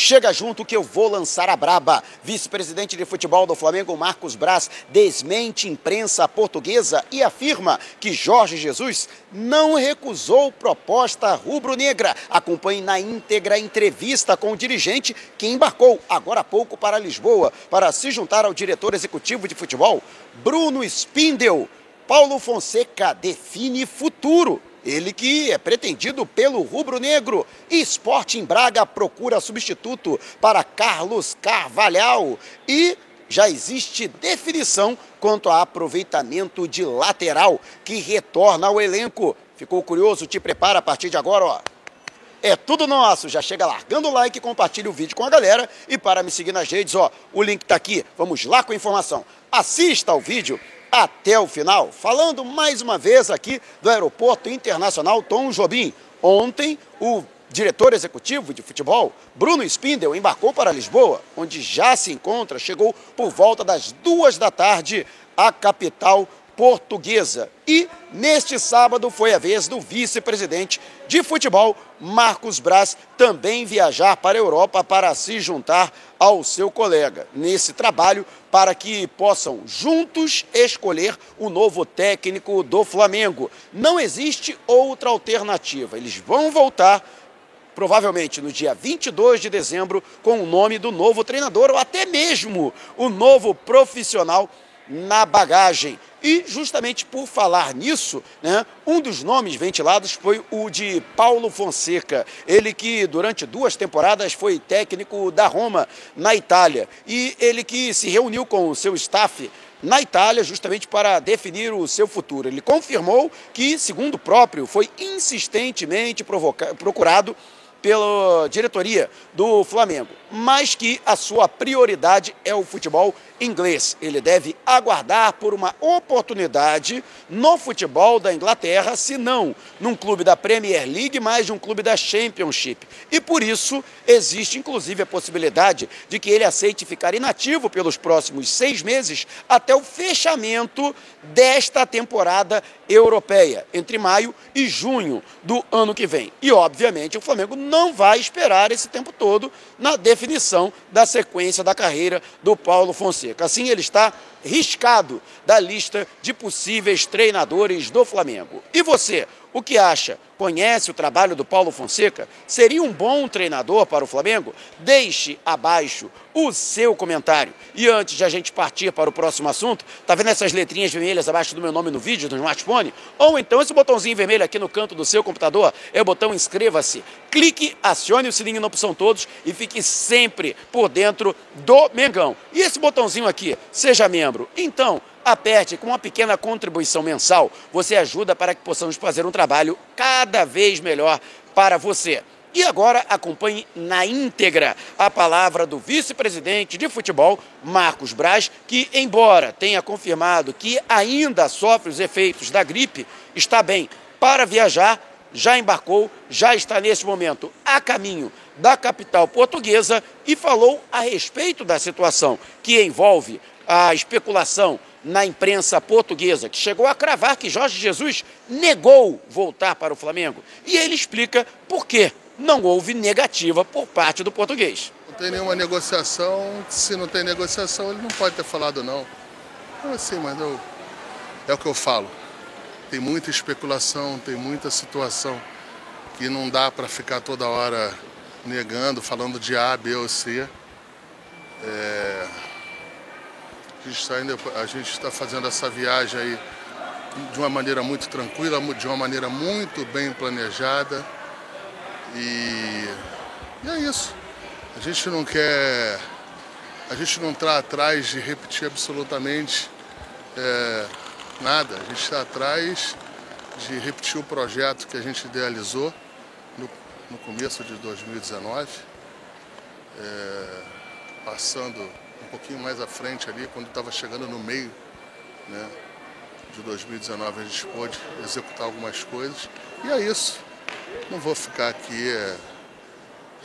Chega junto que eu vou lançar a braba. Vice-presidente de futebol do Flamengo, Marcos Braz, desmente imprensa portuguesa e afirma que Jorge Jesus não recusou proposta rubro-negra. Acompanhe na íntegra a entrevista com o dirigente que embarcou agora há pouco para Lisboa para se juntar ao diretor executivo de futebol, Bruno Spindel. Paulo Fonseca define futuro. Ele que é pretendido pelo rubro-negro. Esporte em Braga procura substituto para Carlos Carvalhal. E já existe definição quanto a aproveitamento de lateral que retorna ao elenco. Ficou curioso? Te prepara a partir de agora, ó. É tudo nosso. Já chega largando o like, compartilha o vídeo com a galera e para me seguir nas redes, ó, o link tá aqui. Vamos lá com a informação. Assista ao vídeo até o final, falando mais uma vez aqui do Aeroporto Internacional Tom Jobim. Ontem, o diretor executivo de futebol, Bruno Spindel, embarcou para Lisboa, onde já se encontra, chegou por volta das duas da tarde à capital portuguesa. E neste sábado foi a vez do vice-presidente de futebol, Marcos Braz, também viajar para a Europa para se juntar ao seu colega nesse trabalho para que possam juntos escolher o novo técnico do Flamengo. Não existe outra alternativa. Eles vão voltar provavelmente no dia 22 de dezembro com o nome do novo treinador ou até mesmo o novo profissional na bagagem. E justamente por falar nisso, né, um dos nomes ventilados foi o de Paulo Fonseca. Ele que durante duas temporadas foi técnico da Roma, na Itália. E ele que se reuniu com o seu staff na Itália, justamente para definir o seu futuro. Ele confirmou que, segundo o próprio, foi insistentemente procurado pela diretoria do Flamengo, mas que a sua prioridade é o futebol inglês. Ele deve aguardar por uma oportunidade no futebol da Inglaterra, se não num clube da Premier League, mas de um clube da Championship. E por isso existe inclusive a possibilidade de que ele aceite ficar inativo pelos próximos seis meses até o fechamento desta temporada europeia, entre maio e junho do ano que vem. E obviamente o Flamengo não vai esperar esse tempo todo na definição da sequência da carreira do Paulo Fonseca. Assim, ele está riscado da lista de possíveis treinadores do Flamengo. E você, o que acha? Conhece o trabalho do Paulo Fonseca? Seria um bom treinador para o Flamengo? Deixe abaixo o seu comentário. E antes de a gente partir para o próximo assunto, tá vendo essas letrinhas vermelhas abaixo do meu nome no vídeo, no smartphone? Ou então esse botãozinho vermelho aqui no canto do seu computador é o botão inscreva-se. Clique, acione o sininho na opção todos e fique sempre por dentro do Mengão. E esse botãozinho aqui, seja membro. Então, aperte com uma pequena contribuição mensal, você ajuda para que possamos fazer um trabalho cada vez melhor para você. E agora acompanhe na íntegra a palavra do vice-presidente de futebol, Marcos Braz, que, embora tenha confirmado que ainda sofre os efeitos da gripe, está bem para viajar, já embarcou, já está nesse momento a caminho da capital portuguesa e falou a respeito da situação que envolve a especulação na imprensa portuguesa, que chegou a cravar que Jorge Jesus negou voltar para o Flamengo. E ele explica por quê não houve negativa por parte do português. Não tem nenhuma negociação, se não tem negociação, ele não pode ter falado não. Então, assim, mas eu, é o que eu falo. Tem muita especulação, tem muita situação que não dá para ficar toda hora negando, falando de A, B ou C. É, a gente está fazendo essa viagem aí de uma maneira muito tranquila, de uma maneira muito bem planejada. E, e é isso. A gente não quer. A gente não está atrás de repetir absolutamente é, nada. A gente está atrás de repetir o projeto que a gente idealizou no, no começo de 2019, é, passando um pouquinho mais à frente ali, quando estava chegando no meio né, de 2019, a gente pôde executar algumas coisas. E é isso. Não vou ficar aqui é,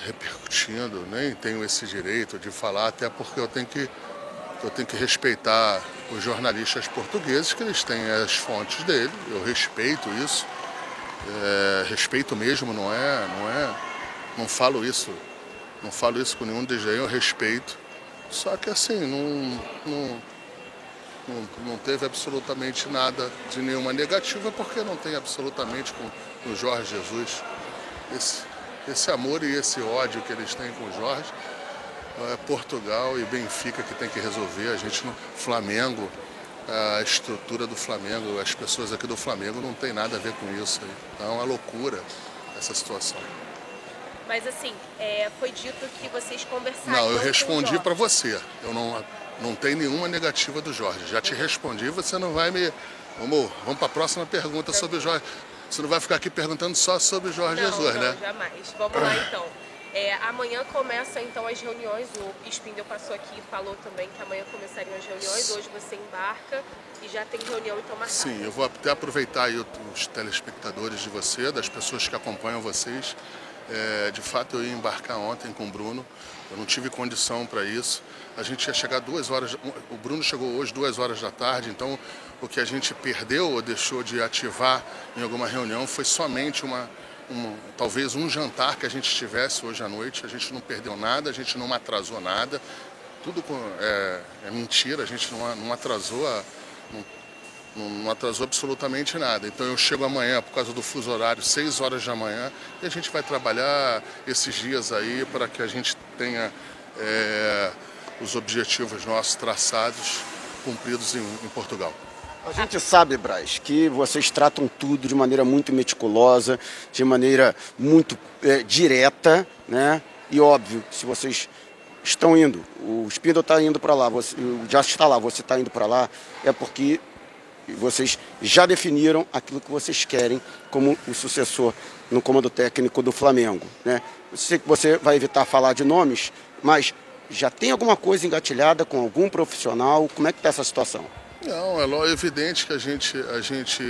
repercutindo, nem tenho esse direito de falar, até porque eu tenho que, eu tenho que respeitar os jornalistas portugueses, que eles têm as fontes dele, eu respeito isso, é, respeito mesmo, não é, não é, não falo isso Não falo isso com nenhum desdém, eu respeito. Só que assim, não, não, não, não teve absolutamente nada de nenhuma negativa, porque não tem absolutamente com o Jorge Jesus esse, esse amor e esse ódio que eles têm com o Jorge. É Portugal e Benfica que tem que resolver, a gente no Flamengo, a estrutura do Flamengo, as pessoas aqui do Flamengo não tem nada a ver com isso. Então é uma loucura essa situação. Mas assim, é, foi dito que vocês conversaram. Não, eu respondi para você. Eu não, não tenho nenhuma negativa do Jorge. Já te respondi, você não vai me. Vamos, vamos para a próxima pergunta sobre o Jorge. Você não vai ficar aqui perguntando só sobre o Jorge não, Jesus, não, né? Jamais. Vamos lá então. É, amanhã começa então as reuniões. O Spindel passou aqui e falou também que amanhã começariam as reuniões. Hoje você embarca e já tem reunião então marcada. Sim, eu vou até aproveitar aí os telespectadores de você, das pessoas que acompanham vocês. É, de fato, eu ia embarcar ontem com o Bruno. Eu não tive condição para isso. A gente ia chegar duas horas. O Bruno chegou hoje duas horas da tarde. Então, o que a gente perdeu ou deixou de ativar em alguma reunião foi somente uma um, talvez um jantar que a gente tivesse hoje à noite. A gente não perdeu nada, a gente não atrasou nada. Tudo com, é, é, mentira, a gente não, não atrasou a, não, não, atrasou absolutamente nada. Então eu chego amanhã por causa do fuso horário, 6 horas da manhã, e a gente vai trabalhar esses dias aí para que a gente tenha é, os objetivos nossos traçados cumpridos em, em Portugal. A gente sabe, Braz, que vocês tratam tudo de maneira muito meticulosa, de maneira muito é, direta, né? E óbvio, se vocês estão indo, o Spindle está indo para lá, você, já está lá, você está indo para lá, é porque vocês já definiram aquilo que vocês querem como o sucessor no comando técnico do Flamengo, né? Eu sei que você vai evitar falar de nomes, mas já tem alguma coisa engatilhada com algum profissional? Como é que está essa situação? Não, é evidente que a gente, a gente,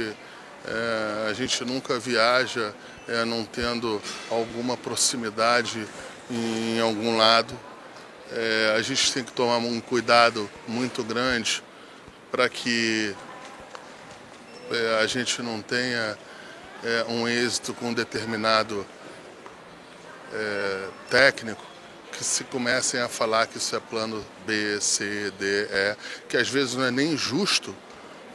é, a gente nunca viaja é, não tendo alguma proximidade em algum lado. É, a gente tem que tomar um cuidado muito grande para que é, a gente não tenha é, um êxito com um determinado é, técnico que se comecem a falar que isso é plano B, C, D, E, que às vezes não é nem justo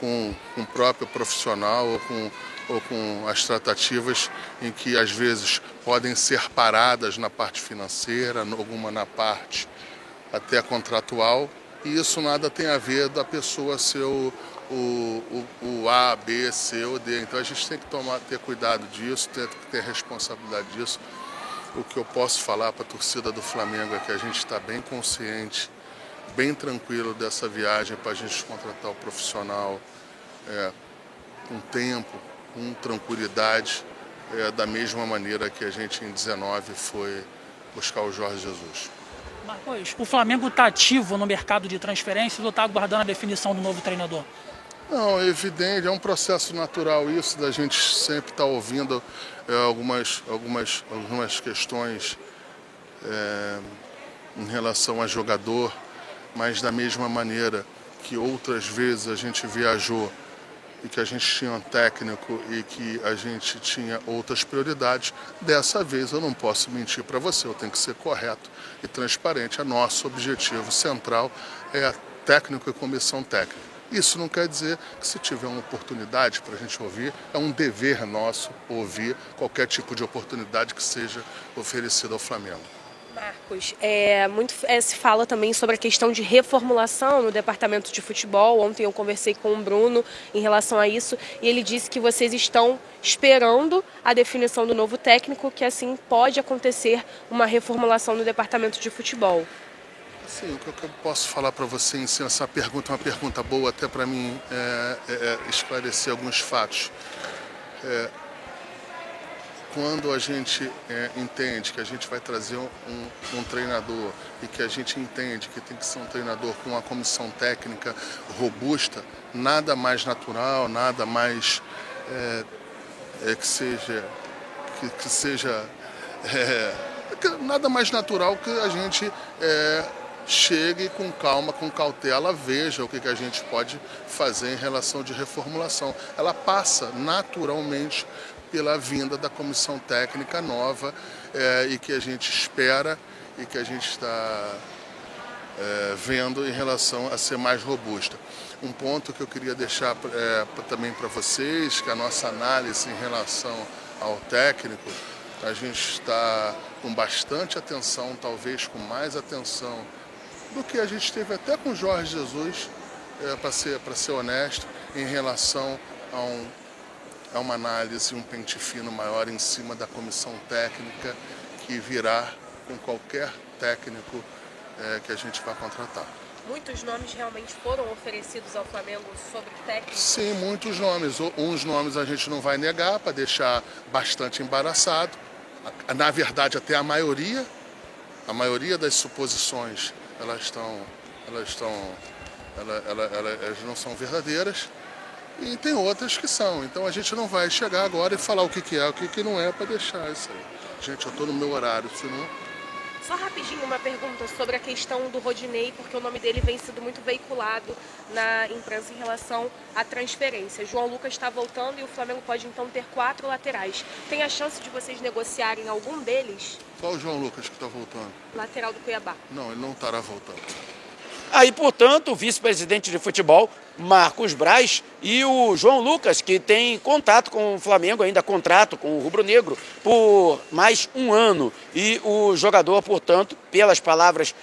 com, com o próprio profissional ou com, ou com as tratativas em que às vezes podem ser paradas na parte financeira, alguma na parte até contratual, e isso nada tem a ver da pessoa ser o, o, o, o A, B, C ou D. Então a gente tem que tomar, ter cuidado disso, ter ter responsabilidade disso. O que eu posso falar para a torcida do Flamengo é que a gente está bem consciente, bem tranquilo dessa viagem para a gente contratar o profissional é, com tempo, com tranquilidade, é, da mesma maneira que a gente em 19 foi buscar o Jorge Jesus. Marcos, o Flamengo está ativo no mercado de transferências ou está aguardando a definição do novo treinador? Não, é evidente, é um processo natural isso da gente sempre estar tá ouvindo é, algumas, algumas, algumas questões é, em relação a jogador, mas da mesma maneira que outras vezes a gente viajou e que a gente tinha um técnico e que a gente tinha outras prioridades, dessa vez eu não posso mentir para você, eu tenho que ser correto e transparente. É nosso objetivo central é técnico e comissão técnica. Isso não quer dizer que se tiver uma oportunidade para a gente ouvir, é um dever nosso ouvir qualquer tipo de oportunidade que seja oferecida ao Flamengo. Marcos, é, muito é, se fala também sobre a questão de reformulação no departamento de futebol. Ontem eu conversei com o Bruno em relação a isso e ele disse que vocês estão esperando a definição do novo técnico, que assim pode acontecer uma reformulação no departamento de futebol. Sim, o que eu posso falar para você em si, essa pergunta é uma pergunta boa até para mim é, é, é, esclarecer alguns fatos. É, quando a gente é, entende que a gente vai trazer um, um, treinador e que a gente entende que tem que ser um treinador com uma comissão técnica robusta, nada mais natural, nada mais é, que seja que, que seja nada mais natural que a gente chegue com calma, com cautela, veja o que, que a gente pode fazer em relação de reformulação. Ela passa naturalmente pela vinda da comissão técnica nova é, e que a gente espera e que a gente está é, vendo em relação a ser mais robusta. Um ponto que eu queria deixar é, também para vocês, que a nossa análise em relação ao técnico, a gente está com bastante atenção, talvez com mais atenção do que a gente teve até com Jorge Jesus, é, para ser, ser honesto, em relação a, um, a uma análise, um pente fino maior em cima da comissão técnica que virá com qualquer técnico é, que a gente vai contratar. Muitos nomes realmente foram oferecidos ao Flamengo sobre técnico? Sim, muitos nomes. Uns nomes a gente não vai negar para deixar bastante embaraçado. Na verdade, até a maioria, a maioria das suposições, elas estão, elas estão, elas, elas, elas não são verdadeiras. E tem outras que são. Então a gente não vai chegar agora e falar o que, que é, o que, que não é para deixar isso aí. Gente, eu estou no meu horário, senão só rapidinho uma pergunta sobre a questão do Rodinei, porque o nome dele vem sendo muito veiculado na imprensa em relação à transferência. João Lucas está voltando e o Flamengo pode então ter quatro laterais. Tem a chance de vocês negociarem algum deles? Qual o João Lucas que está voltando? Lateral do Cuiabá. Não, ele não estará voltando. Aí, portanto, o vice-presidente de futebol, Marcos Braz, e o João Lucas, que tem contato com o Flamengo, ainda contrato com o Rubro Negro, por mais um ano. E o jogador, portanto, pelas palavras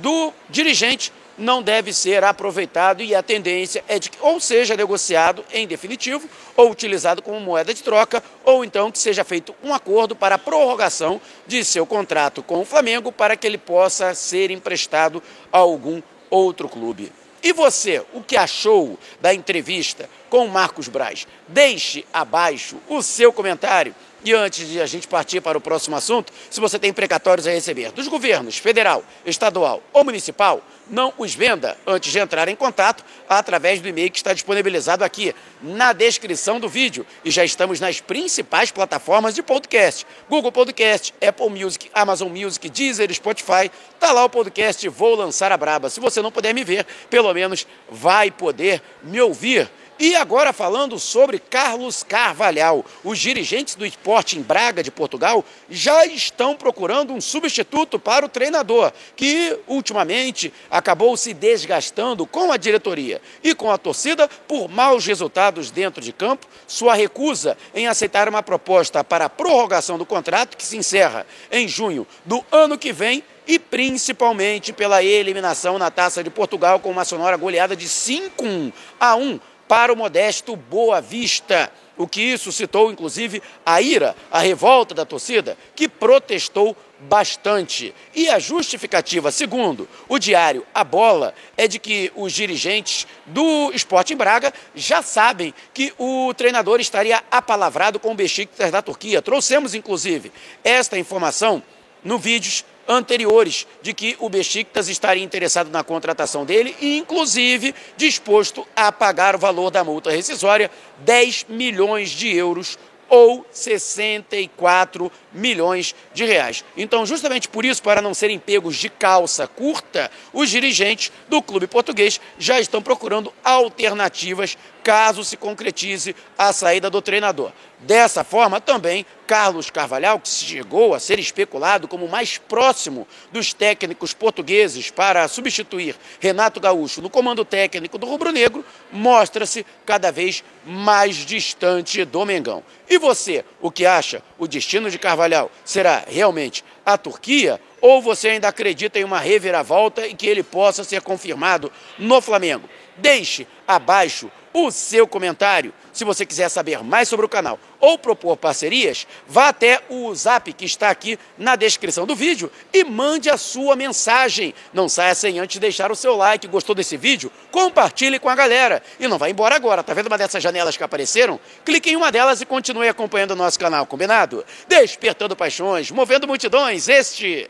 do dirigente, não deve ser aproveitado e a tendência é de que ou seja negociado em definitivo, ou utilizado como moeda de troca, ou então que seja feito um acordo para a prorrogação de seu contrato com o Flamengo para que ele possa ser emprestado a algum outro clube. E você, o que achou da entrevista com Marcos Braz? Deixe abaixo o seu comentário. E antes de a gente partir para o próximo assunto, se você tem precatórios a receber dos governos federal, estadual ou municipal, não os venda antes de entrar em contato através do e-mail que está disponibilizado aqui na descrição do vídeo. E já estamos nas principais plataformas de podcast: Google Podcast, Apple Music, Amazon Music, Deezer, Spotify. Tá lá o podcast Vou Lançar a Braba. Se você não puder me ver, pelo menos vai poder me ouvir. E agora falando sobre Carlos Carvalhal. Os dirigentes do esporte em Braga, de Portugal, já estão procurando um substituto para o treinador, que ultimamente acabou se desgastando com a diretoria e com a torcida por maus resultados dentro de campo, sua recusa em aceitar uma proposta para a prorrogação do contrato, que se encerra em junho do ano que vem, e principalmente pela eliminação na Taça de Portugal com uma sonora goleada de 5 a 1 para o modesto Boa Vista. O que suscitou, inclusive, a ira, a revolta da torcida, que protestou bastante. E a justificativa, segundo o diário A Bola, é de que os dirigentes do Esporte em Braga já sabem que o treinador estaria apalavrado com o Besiktas da Turquia. Trouxemos, inclusive, esta informação no vídeos anteriores de que o Besiktas estaria interessado na contratação dele e, inclusive, disposto a pagar o valor da multa rescisória, 10 milhões de euros ou 64 milhões de reais. Então, justamente por isso, para não serem pegos de calça curta, os dirigentes do clube português já estão procurando alternativas caso se concretize a saída do treinador. Dessa forma, também Carlos Carvalhal, que chegou a ser especulado como mais próximo dos técnicos portugueses para substituir Renato Gaúcho no comando técnico do Rubro Negro, mostra-se cada vez mais distante do Mengão. E você, o que acha? O destino de Carvalhal será realmente a Turquia? Ou você ainda acredita em uma reviravolta e que ele possa ser confirmado no Flamengo? Deixe abaixo o seu comentário. Se você quiser saber mais sobre o canal ou propor parcerias, vá até o zap que está aqui na descrição do vídeo e mande a sua mensagem. Não saia sem antes deixar o seu like. Gostou desse vídeo? Compartilhe com a galera. E não vá embora agora. Tá vendo uma dessas janelas que apareceram? Clique em uma delas e continue acompanhando o nosso canal, combinado? Despertando paixões, movendo multidões. Este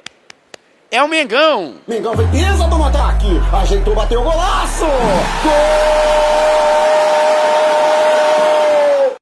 é o Mengão. Mengão foi pisa do ataque, ajeitou, bateu o golaço. Gol!